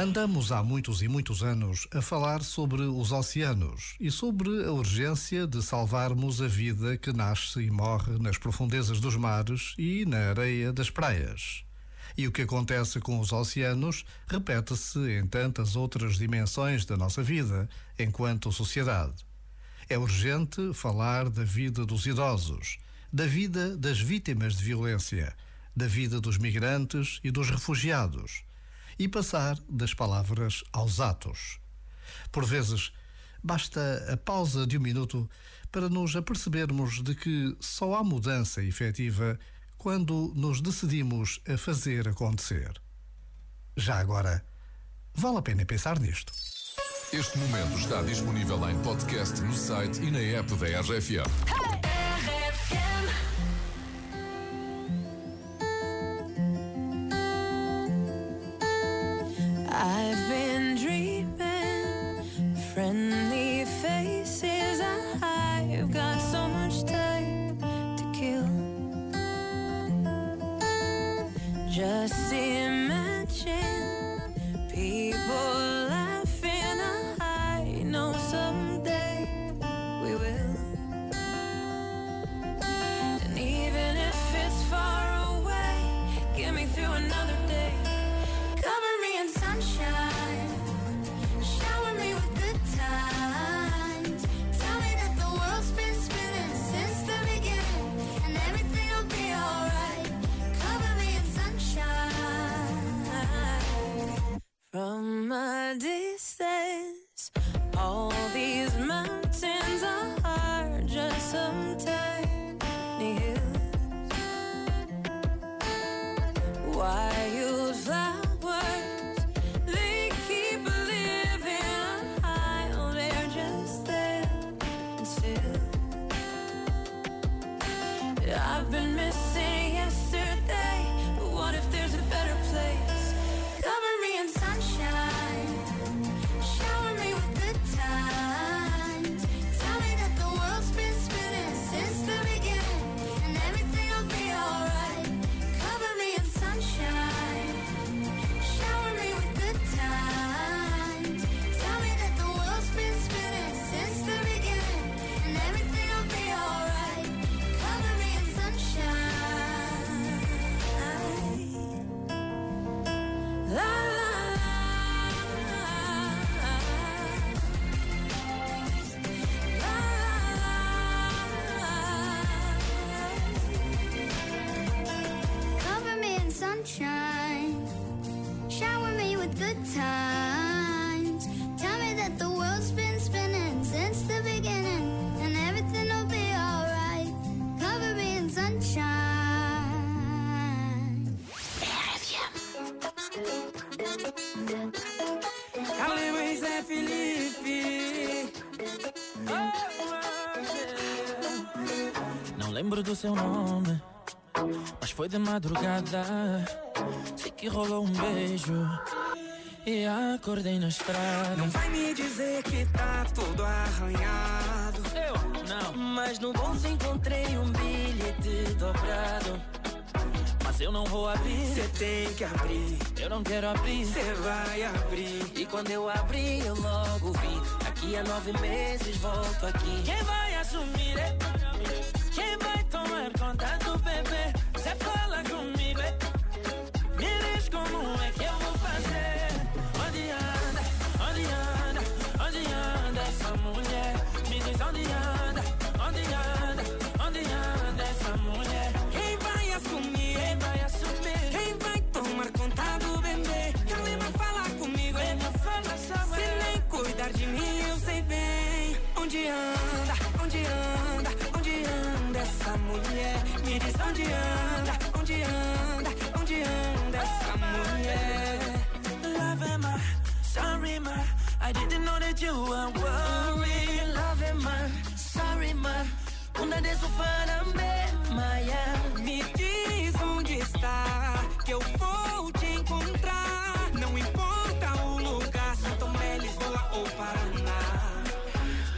Andamos há muitos e muitos anos a falar sobre os oceanos e sobre a urgência de salvarmos a vida que nasce e morre nas profundezas dos mares e na areia das praias. E o que acontece com os oceanos repete-se em tantas outras dimensões da nossa vida, enquanto sociedade. É urgente falar da vida dos idosos, da vida das vítimas de violência, da vida dos migrantes e dos refugiados e passar das palavras aos atos. Por vezes, basta a pausa de um minuto para nos apercebermos de que só há mudança efetiva quando nos decidimos a fazer acontecer. Já agora, vale a pena pensar nisto. Este momento está disponível em podcast no site e na app da RFM. see from a distance. All these mountains are hard, just some tiny hills. Wildflowers, they keep living high. Oh, they're just there and still. I've been missing sunshine. Shower me with good times. Tell me that the world's been spinning since the beginning, and everything will be alright. Cover me in sunshine. Calma Zé Felipe. Não lembro do seu nome, mas foi de madrugada. Sei que rolou um beijo e acordei na estrada. Não vai me dizer que tá tudo arranhado. Eu não, mas no bolso encontrei um bilhete dobrado. Mas eu não vou abrir, Cê tem que abrir, eu não quero abrir. cê vai abrir. E quando eu abri, eu logo vi. Daqui a nove meses volto aqui. Quem vai assumir? é? Quem vai tomar conta do bebê? Cê that you were worried. Love am I, sorry onda de Sufanambe, Miami. Me diz onde está, que eu vou te encontrar. Não importa o lugar, São Tomé, Lisboa ou Paraná.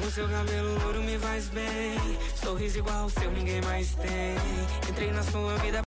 O seu cabelo louro me faz bem. Sorriso igual o seu, ninguém mais tem. Entrei na sua vida